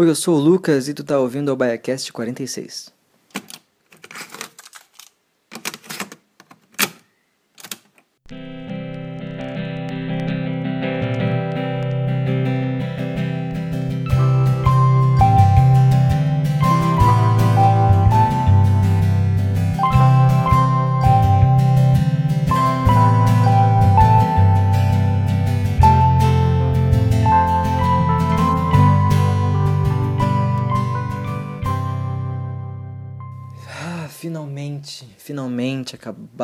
Oi, eu sou o Lucas e tu tá ouvindo o BaiaCast 46.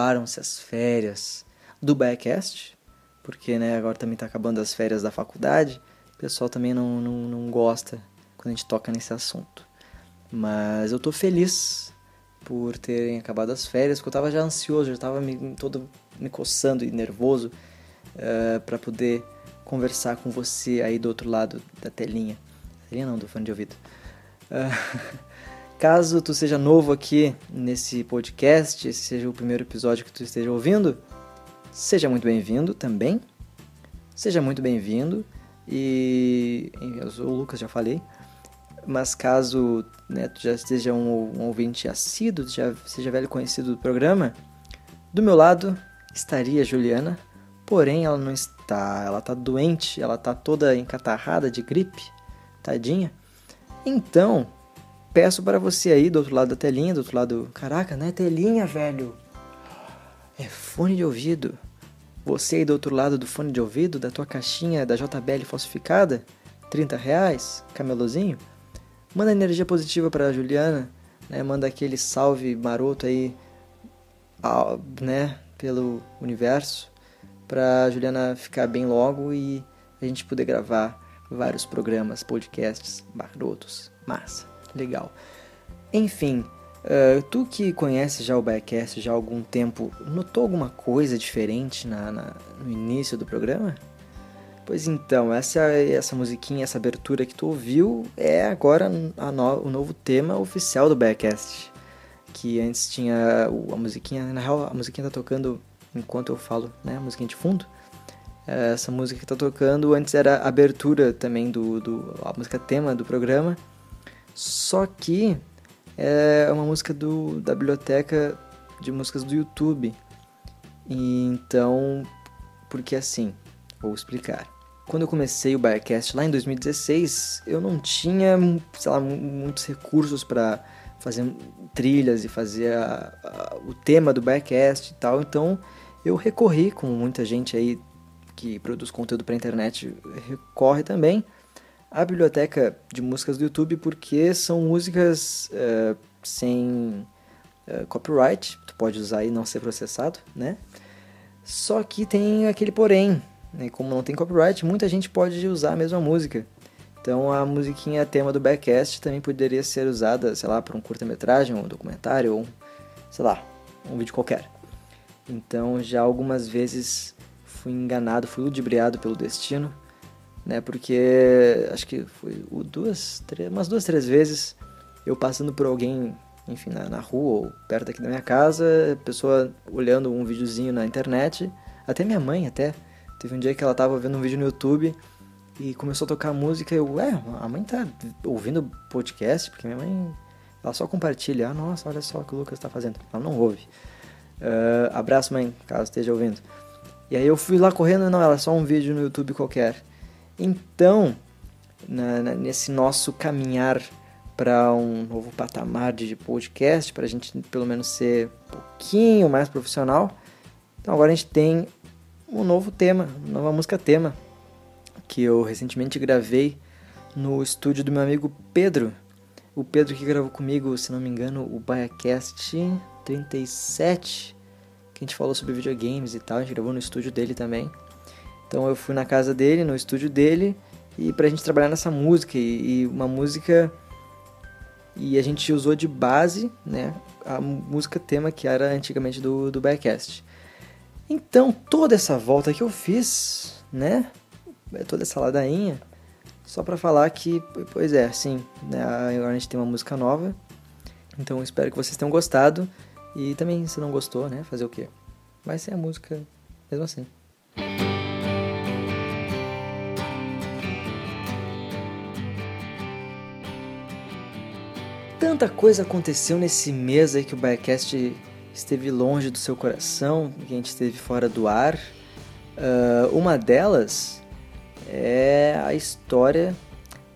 Acabaram-se as férias do Backcast, porque né, agora também tá acabando as férias da faculdade, o pessoal também não, não, não gosta quando a gente toca nesse assunto. Mas eu tô feliz por terem acabado as férias, porque eu tava já ansioso, já tava me, todo me coçando e nervoso uh, para poder conversar com você aí do outro lado da telinha. Telinha não, do fone de ouvido. Uh, Caso tu seja novo aqui nesse podcast, esse seja o primeiro episódio que tu esteja ouvindo, seja muito bem-vindo também. Seja muito bem-vindo. E eu sou o Lucas, já falei. Mas caso né, tu já esteja um, um ouvinte assíduo, já seja velho conhecido do programa, do meu lado estaria a Juliana, porém ela não está, ela está doente, ela está toda encatarrada de gripe, tadinha. Então, peço para você aí do outro lado da telinha, do outro lado. Caraca, não é telinha, velho. É fone de ouvido. Você aí do outro lado do fone de ouvido, da tua caixinha da JBL falsificada, 30 reais, camelozinho. Manda energia positiva para Juliana, né? Manda aquele salve maroto aí, né? Pelo universo, pra Juliana ficar bem logo e a gente poder gravar vários programas, podcasts marotos. Massa legal. Enfim, uh, tu que conhece já o Biacast já há algum tempo, notou alguma coisa diferente na, na, no início do programa? Pois então, essa, essa musiquinha, essa abertura que tu ouviu é agora no, o novo tema oficial do Biacast. Que antes tinha a musiquinha, na real a musiquinha tá tocando enquanto eu falo, né? A musiquinha de fundo. Essa música que tá tocando antes era a abertura também do, do a música tema do programa. Só que é uma música do, da biblioteca de músicas do YouTube. E então, porque assim, vou explicar. Quando eu comecei o Biacast lá em 2016, eu não tinha, sei lá, muitos recursos para fazer trilhas e fazer a, a, o tema do Biacast e tal. Então, eu recorri, como muita gente aí que produz conteúdo para internet recorre também, a biblioteca de músicas do YouTube porque são músicas uh, sem uh, copyright, tu pode usar e não ser processado, né? Só que tem aquele porém, né? como não tem copyright, muita gente pode usar a mesma música. Então a musiquinha tema do Backcast também poderia ser usada, sei lá, para um curta-metragem, um documentário, ou sei lá, um vídeo qualquer. Então já algumas vezes fui enganado, fui ludibriado pelo destino né? Porque acho que foi duas, três, umas duas, três vezes eu passando por alguém, enfim, na, na rua ou perto aqui da minha casa, pessoa olhando um videozinho na internet, até minha mãe até. Teve um dia que ela tava vendo um vídeo no YouTube e começou a tocar música e eu, ué, a mãe tá ouvindo podcast, porque minha mãe, ela só compartilha, ah, nossa, olha só o que o Lucas tá fazendo. Ela não ouve. Uh, abraço, mãe, caso esteja ouvindo. E aí eu fui lá correndo, não, ela é só um vídeo no YouTube qualquer. Então, na, na, nesse nosso caminhar para um novo patamar de podcast, para a gente pelo menos ser um pouquinho mais profissional, então agora a gente tem um novo tema, uma nova música tema, que eu recentemente gravei no estúdio do meu amigo Pedro. O Pedro que gravou comigo, se não me engano, o BaiaCast 37, que a gente falou sobre videogames e tal, a gente gravou no estúdio dele também. Então eu fui na casa dele, no estúdio dele, e pra gente trabalhar nessa música. E, e uma música. E a gente usou de base, né? A música tema que era antigamente do, do Backcast. Então, toda essa volta que eu fiz, né? Toda essa ladainha, só para falar que, pois é, sim, né? agora a gente tem uma música nova. Então, espero que vocês tenham gostado. E também, se não gostou, né? Fazer o quê? Vai ser a música mesmo assim. Tanta coisa aconteceu nesse mês aí que o Biacast esteve longe do seu coração, que a gente esteve fora do ar. Uh, uma delas é a história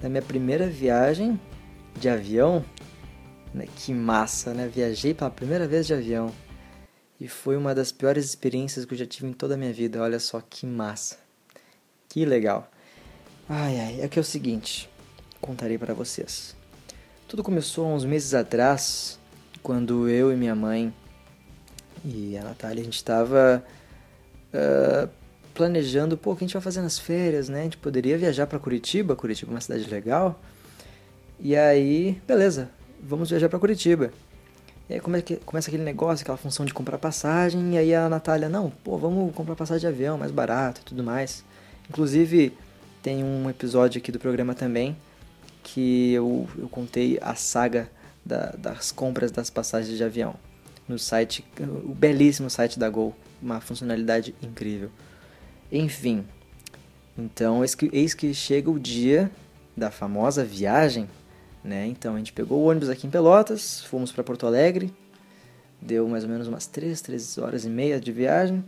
da minha primeira viagem de avião. Né? Que massa, né? Viajei pela primeira vez de avião. E foi uma das piores experiências que eu já tive em toda a minha vida. Olha só que massa. Que legal. Ai, ai, é que é o seguinte, contarei para vocês. Tudo começou há uns meses atrás, quando eu e minha mãe e a Natália, a gente estava uh, planejando, pô, o que a gente vai fazer nas férias, né? A gente poderia viajar para Curitiba, Curitiba é uma cidade legal. E aí, beleza, vamos viajar para Curitiba. E aí começa aquele negócio, aquela função de comprar passagem, e aí a Natália, não, pô, vamos comprar passagem de avião, mais barato e tudo mais. Inclusive, tem um episódio aqui do programa também que eu, eu contei a saga da, das compras das passagens de avião no site, o belíssimo site da Gol, uma funcionalidade incrível. Enfim, então eis que, eis que chega o dia da famosa viagem, né? Então a gente pegou o ônibus aqui em Pelotas, fomos para Porto Alegre, deu mais ou menos umas 3, 3 horas e meia de viagem,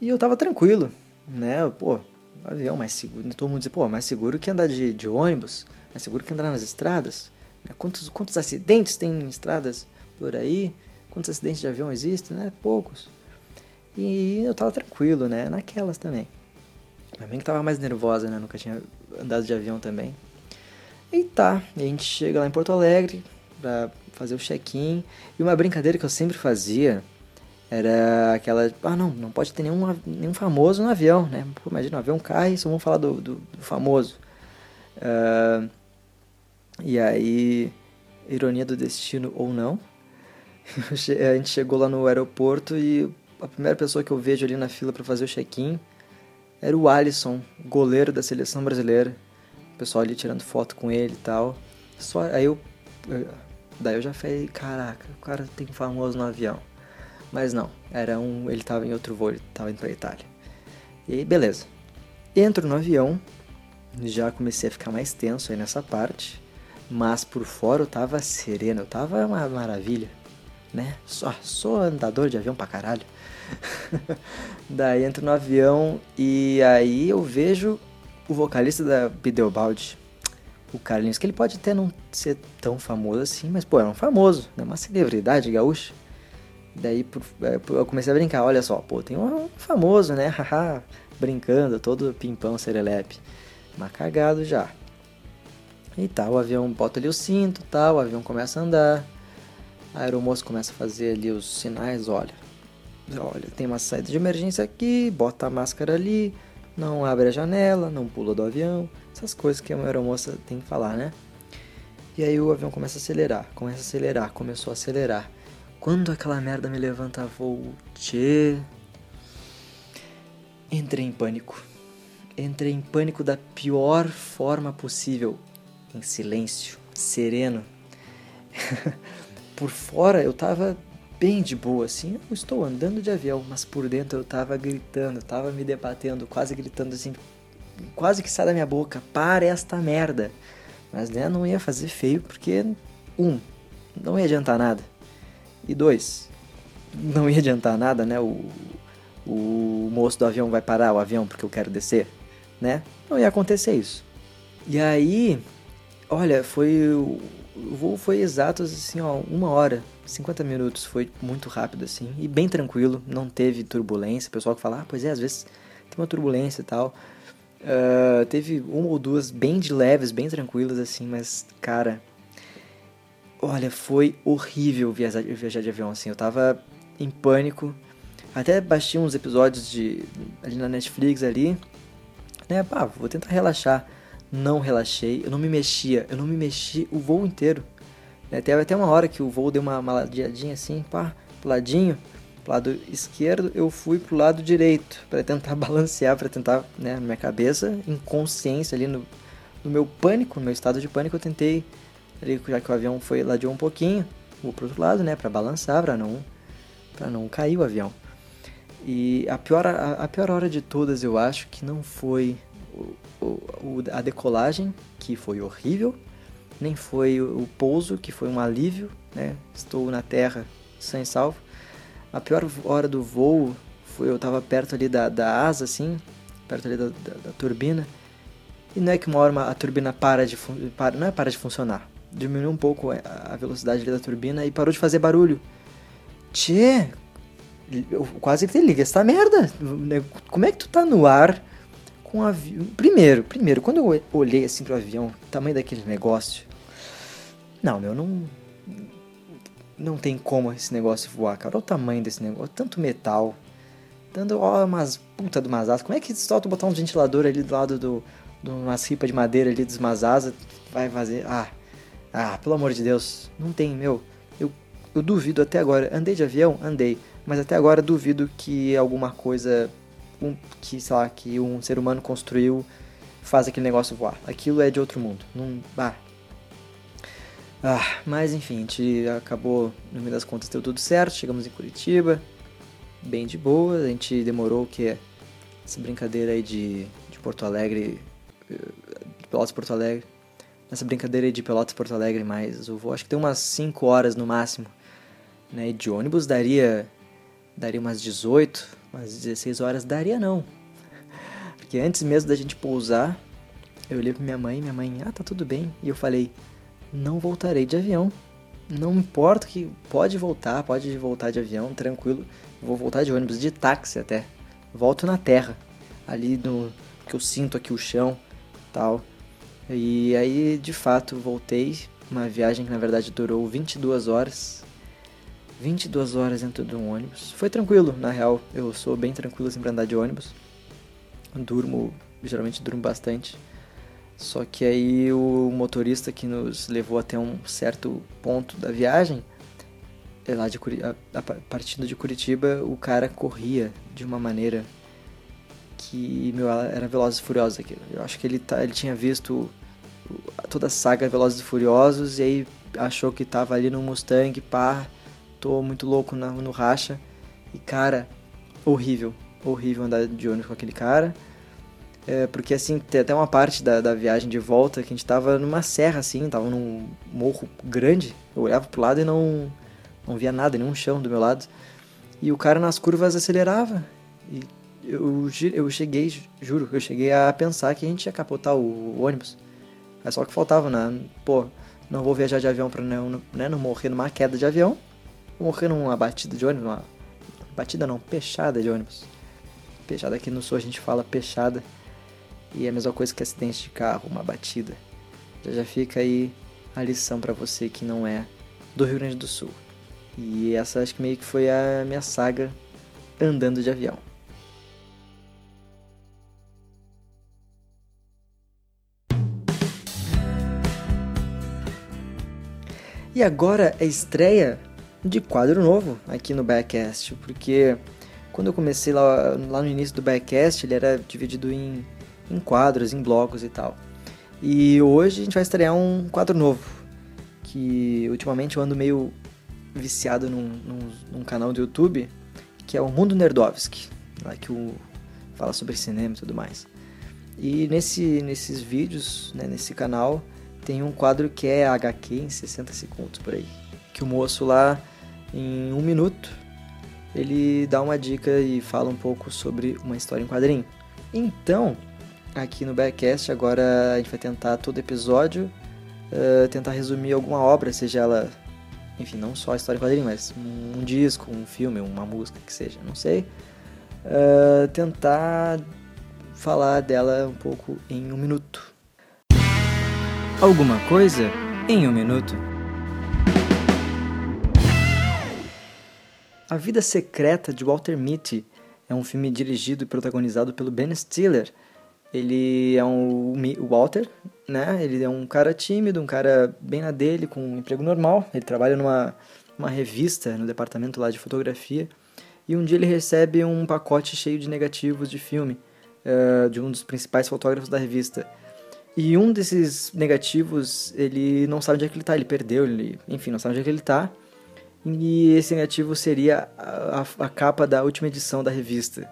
e eu tava tranquilo, né? Pô, avião mais seguro, todo mundo diz, pô, mais seguro que andar de, de ônibus, mais seguro que andar nas estradas. Né? Quantos, quantos acidentes tem em estradas por aí? Quantos acidentes de avião existem, né? Poucos. E eu tava tranquilo, né? Naquelas também. Minha mãe que tava mais nervosa, né? Nunca tinha andado de avião também. E tá, e a gente chega lá em Porto Alegre pra fazer o check-in. E uma brincadeira que eu sempre fazia era aquela, ah não, não pode ter nenhum, nenhum famoso no avião, né? Pô, imagina, o avião cai, só vamos falar do, do, do famoso. Uh, e aí, ironia do destino ou não, a gente chegou lá no aeroporto e a primeira pessoa que eu vejo ali na fila para fazer o check-in era o Alisson, goleiro da seleção brasileira. O pessoal ali tirando foto com ele e tal. Só aí eu daí eu já falei, caraca, o cara tem famoso no avião. Mas não, era um, ele tava em outro voo, ele tava indo pra Itália. E beleza. Entro no avião, já comecei a ficar mais tenso aí nessa parte, mas por fora eu tava sereno, eu tava uma maravilha né? Só sou andador de avião pra caralho. Daí entro no avião e aí eu vejo o vocalista da Bideobaldi, o Carlinhos, que ele pode até não ser tão famoso assim, mas pô, é um famoso, é uma celebridade gaúcha. Daí por, é, eu comecei a brincar, olha só, pô, tem um famoso, né? Haha, brincando, todo pimpão, serelepe. Mas cagado já. E tal, o avião bota ali o cinto, tal, o avião começa a andar. A aeromoça começa a fazer ali os sinais, olha, olha, tem uma saída de emergência aqui, bota a máscara ali, não abre a janela, não pula do avião, essas coisas que uma aeromoça tem que falar, né? E aí o avião começa a acelerar, começa a acelerar, começou a acelerar. Quando aquela merda me levanta voo, tchê, entrei em pânico. Entrei em pânico da pior forma possível, em silêncio, sereno. por fora eu tava bem de boa, assim, eu estou andando de avião, mas por dentro eu tava gritando, tava me debatendo, quase gritando assim, quase que sai da minha boca, para esta merda. Mas né, não ia fazer feio porque, um, não ia adiantar nada. E dois, não ia adiantar nada, né? O, o moço do avião vai parar o avião porque eu quero descer, né? Não ia acontecer isso. E aí, olha, foi o voo foi exato, assim, ó, uma hora, 50 minutos, foi muito rápido, assim, e bem tranquilo, não teve turbulência, pessoal que fala, ah, pois é, às vezes tem uma turbulência e tal, uh, teve uma ou duas bem de leves, bem tranquilas, assim, mas, cara, olha, foi horrível viajar, viajar de avião, assim, eu tava em pânico, até baixei uns episódios de, ali na Netflix, ali, né, pá, vou tentar relaxar, não relaxei, eu não me mexia, eu não me mexi o voo inteiro. É, teve até uma hora que o voo deu uma maladeadinha assim, pá, pro ladinho, pro lado esquerdo, eu fui pro lado direito, para tentar balancear, para tentar, né, na minha cabeça, em consciência ali no, no meu pânico, no meu estado de pânico, eu tentei, ali, já que o avião foi ladeou um pouquinho, vou pro outro lado, né, para balançar, para não, pra não cair o avião. E a pior, a, a pior hora de todas, eu acho que não foi o, a decolagem, que foi horrível, nem foi o pouso, que foi um alívio, né? Estou na terra sem salvo. A pior hora do voo foi eu estava perto ali da, da asa, assim, perto ali da, da, da, turbina. E não é que uma hora a turbina para de para, não é para de funcionar. Diminuiu um pouco a velocidade da turbina e parou de fazer barulho. Tchê, eu quase que liga essa merda. Como é que tu tá no ar o avião? Primeiro, primeiro, quando eu olhei assim pro avião, tamanho daquele negócio. Não, meu, não. Não tem como esse negócio voar, cara. Olha o tamanho desse negócio. Tanto metal. Tanto, ó, umas puta de umas asas. Como é que só tu botar um ventilador ali do lado do. de umas ripas de madeira ali dos umas asas vai fazer. Ah. Ah, pelo amor de Deus. Não tem, meu. Eu, eu duvido até agora. Andei de avião? Andei mas até agora duvido que alguma coisa um, que, sei lá, que um ser humano construiu faz aquele negócio voar. Aquilo é de outro mundo. Não, ah. ah, mas enfim, a gente acabou, no meio das contas, deu tudo certo. Chegamos em Curitiba, bem de boa. A gente demorou o que essa brincadeira aí de, de Porto Alegre, de Pelotas Porto Alegre. Nessa brincadeira aí de Pelotas Porto Alegre, mais o voo, acho que tem umas 5 horas no máximo. Né? E de ônibus daria daria umas 18, umas 16 horas, daria não. Porque antes mesmo da gente pousar, eu olhei pra minha mãe, minha mãe, ah, tá tudo bem. E eu falei, não voltarei de avião. Não importa que pode voltar, pode voltar de avião, tranquilo. Vou voltar de ônibus, de táxi até. Volto na terra, ali no que eu sinto aqui o chão, tal. E aí, de fato, voltei. Uma viagem que na verdade durou 22 horas. 22 horas dentro de um ônibus. Foi tranquilo, na real. Eu sou bem tranquilo assim pra andar de ônibus. Durmo, geralmente durmo bastante. Só que aí o motorista que nos levou até um certo ponto da viagem, é lá de Curi a, a, partindo de Curitiba, o cara corria de uma maneira que, meu, era Velozes e Furiosos aquilo. Eu acho que ele, tá, ele tinha visto toda a saga Velozes e Furiosos e aí achou que tava ali no Mustang, pá, tô muito louco na, no racha. E cara, horrível, horrível andar de ônibus com aquele cara. É, porque assim, tem até uma parte da, da viagem de volta que a gente tava numa serra assim, tava num morro grande. Eu olhava pro lado e não, não via nada, nenhum chão do meu lado. E o cara nas curvas acelerava. E eu, eu cheguei, juro, eu cheguei a pensar que a gente ia capotar o, o ônibus. É só que faltava, né? Pô, não vou viajar de avião pra não, né, não morrer numa queda de avião morrer numa batida de ônibus, uma batida não, peixada de ônibus. Peixada aqui no sul a gente fala peixada e é a mesma coisa que acidente de carro, uma batida. Já já fica aí a lição para você que não é do Rio Grande do Sul. E essa acho que meio que foi a minha saga andando de avião. E agora é estreia de quadro novo aqui no Backcast, porque quando eu comecei lá, lá no início do Backcast, ele era dividido em, em quadros, em blocos e tal. E hoje a gente vai estrear um quadro novo, que ultimamente eu ando meio viciado num, num, num canal do YouTube, que é o Mundo Nerdovski, lá que o, fala sobre cinema e tudo mais. E nesse, nesses vídeos, né, nesse canal, tem um quadro que é HQ em 60 segundos por aí. Que o moço lá em um minuto, ele dá uma dica e fala um pouco sobre uma história em quadrinho. Então, aqui no Backcast, agora a gente vai tentar todo episódio uh, tentar resumir alguma obra, seja ela, enfim, não só a história em quadrinho, mas um, disco, um filme, uma música que seja, não sei. Uh, tentar falar dela um pouco em um minuto. Alguma coisa em um minuto. A Vida Secreta de Walter Mitty é um filme dirigido e protagonizado pelo Ben Stiller. Ele é um o Walter, né? Ele é um cara tímido, um cara bem na dele, com um emprego normal. Ele trabalha numa uma revista no departamento lá de fotografia. E um dia ele recebe um pacote cheio de negativos de filme uh, de um dos principais fotógrafos da revista. E um desses negativos, ele não sabe onde é que ele tá, ele perdeu, ele, enfim, não sabe onde é que ele tá. E esse negativo seria a, a, a capa da última edição da revista.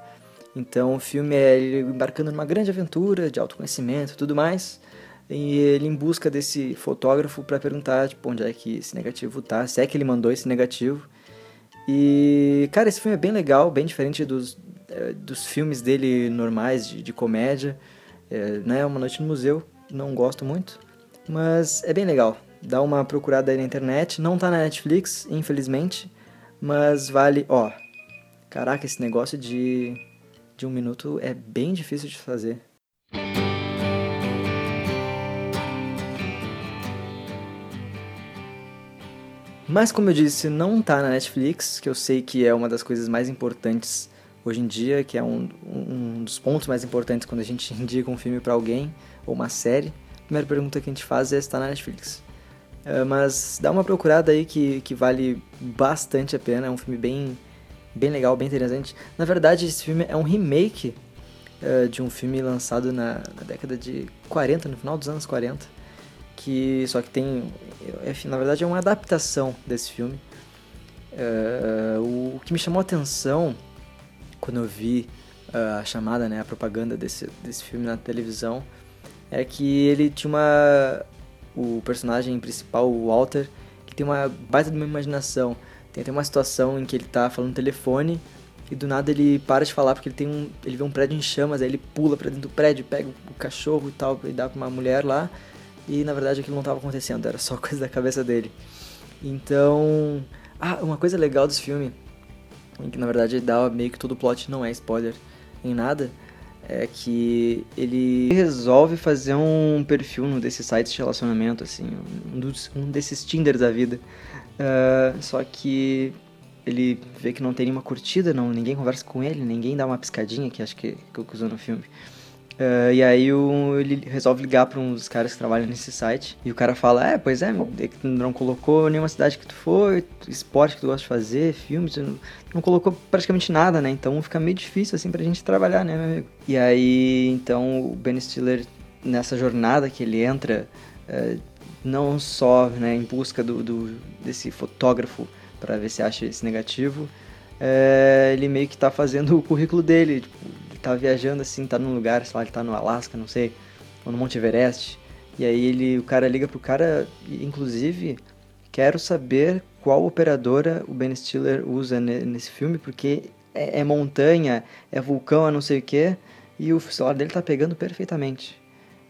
Então o filme é ele embarcando numa grande aventura de autoconhecimento e tudo mais. e ele em busca desse fotógrafo para perguntar tipo, onde é que esse negativo tá, se é que ele mandou esse negativo. E, cara, esse filme é bem legal, bem diferente dos, é, dos filmes dele normais, de, de comédia. É, né, Uma Noite no Museu, não gosto muito, mas é bem legal. Dá uma procurada aí na internet, não tá na Netflix, infelizmente, mas vale, ó. Caraca, esse negócio de, de um minuto é bem difícil de fazer. Mas como eu disse, não tá na Netflix, que eu sei que é uma das coisas mais importantes hoje em dia, que é um, um dos pontos mais importantes quando a gente indica um filme para alguém ou uma série. A primeira pergunta que a gente faz é se tá na Netflix. Uh, mas dá uma procurada aí que, que vale bastante a pena, é um filme bem, bem legal, bem interessante. Na verdade, esse filme é um remake uh, de um filme lançado na, na década de 40, no final dos anos 40 que só que tem, é, na verdade é uma adaptação desse filme. Uh, o, que me chamou a atenção quando eu vi uh, a chamada, né, a propaganda desse, desse filme na televisão, é que ele tinha uma o personagem principal, o Walter, que tem uma baita de uma imaginação. Tem até uma situação em que ele tá falando no telefone e do nada ele para de falar porque ele tem um ele vê um prédio em chamas, aí ele pula para dentro do prédio, pega o cachorro e tal e dá para uma mulher lá e na verdade aquilo não estava acontecendo, era só coisa da cabeça dele. Então, ah, uma coisa legal desse filme, em que na verdade dá meio que todo o plot não é spoiler em nada, é que ele resolve fazer um perfil num desses sites de relacionamento, assim, um, dos, um desses Tinders da vida. Uh, só que ele vê que não tem nenhuma curtida, não, ninguém conversa com ele, ninguém dá uma piscadinha, que acho que, que eu usou no filme. Uh, e aí o, ele resolve ligar para uns caras que trabalham nesse site. E o cara fala: É, pois é, é não colocou nenhuma cidade que tu foi, esporte que tu gosta de fazer, filmes, não, não, colocou praticamente nada, né? Então fica meio difícil assim pra gente trabalhar, né, meu amigo? E aí então o Ben Stiller, nessa jornada que ele entra, uh, não só né, em busca do, do desse fotógrafo para ver se acha esse negativo, uh, ele meio que tá fazendo o currículo dele, tipo, tá viajando assim, tá num lugar, sei lá, ele tá no Alasca, não sei, ou no Monte Everest. E aí ele, o cara liga pro cara, inclusive, quero saber qual operadora o Ben Stiller usa nesse filme, porque é, é montanha, é vulcão, é não sei o que, e o celular dele tá pegando perfeitamente.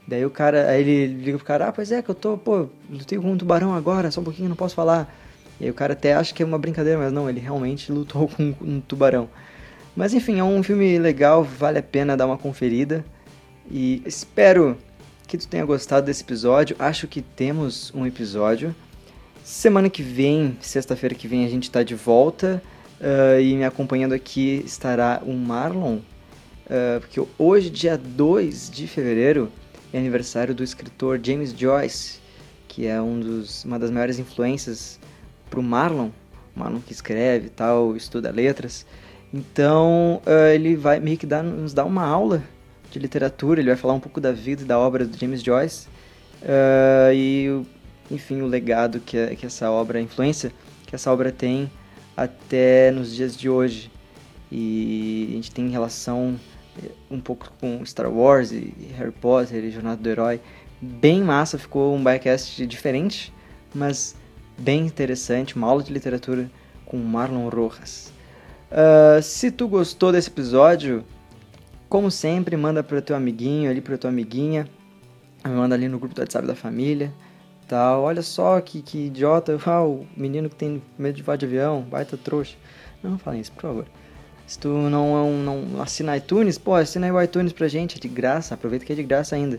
Daí o cara, aí ele liga pro cara, ah, pois é, que eu tô, pô, lutei com um tubarão agora, só um pouquinho, não posso falar. E aí o cara até acha que é uma brincadeira, mas não, ele realmente lutou com um tubarão. Mas enfim, é um filme legal, vale a pena dar uma conferida. E espero que tu tenha gostado desse episódio. Acho que temos um episódio. Semana que vem, sexta-feira que vem, a gente está de volta. Uh, e me acompanhando aqui estará o Marlon. Uh, porque hoje, dia 2 de fevereiro, é aniversário do escritor James Joyce, que é um dos, uma das maiores influências para o Marlon. Marlon que escreve tal, estuda letras. Então uh, ele vai meio que dar, nos dar uma aula de literatura, ele vai falar um pouco da vida e da obra do James Joyce uh, e, enfim, o legado que, que essa obra, a influência que essa obra tem até nos dias de hoje. E a gente tem relação eh, um pouco com Star Wars e Harry Potter e Jornada do Herói. Bem massa, ficou um bycast diferente, mas bem interessante, uma aula de literatura com Marlon Rojas. Uh, se tu gostou desse episódio, como sempre, manda para teu amiguinho ali, para tua amiguinha. Manda ali no grupo do WhatsApp da família. Tal. Olha só que, que idiota. Ah, o menino que tem medo de voar de avião. Baita trouxa. Não fala isso, por favor. Se tu não, não assina iTunes, pô, assina aí o iTunes pra gente, é de graça, aproveita que é de graça ainda.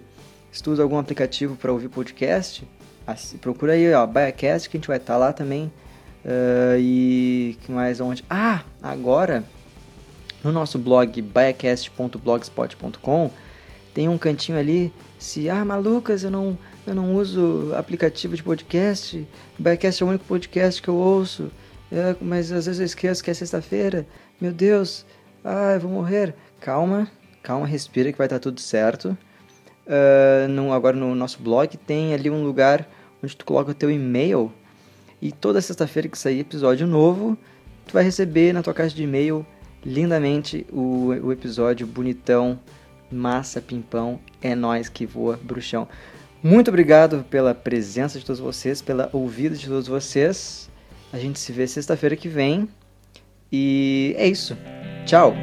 Se tu usa algum aplicativo para ouvir podcast, procura aí, ó, Biacast, que a gente vai estar tá lá também Uh, e que mais onde? Ah, agora no nosso blog biacast.blogspot.com tem um cantinho ali. Se ah, malucas, eu não eu não uso aplicativo de podcast. Biacast é o único podcast que eu ouço. É, mas às vezes eu esqueço que é sexta-feira. Meu Deus, ah, eu vou morrer. Calma, calma, respira que vai estar tudo certo. Uh, no, agora no nosso blog tem ali um lugar onde tu coloca o teu e-mail e toda sexta-feira que sair episódio novo, tu vai receber na tua caixa de e-mail lindamente o, o episódio bonitão, massa, pimpão, é nós que voa, bruxão. Muito obrigado pela presença de todos vocês, pela ouvida de todos vocês. A gente se vê sexta-feira que vem. E é isso. Tchau!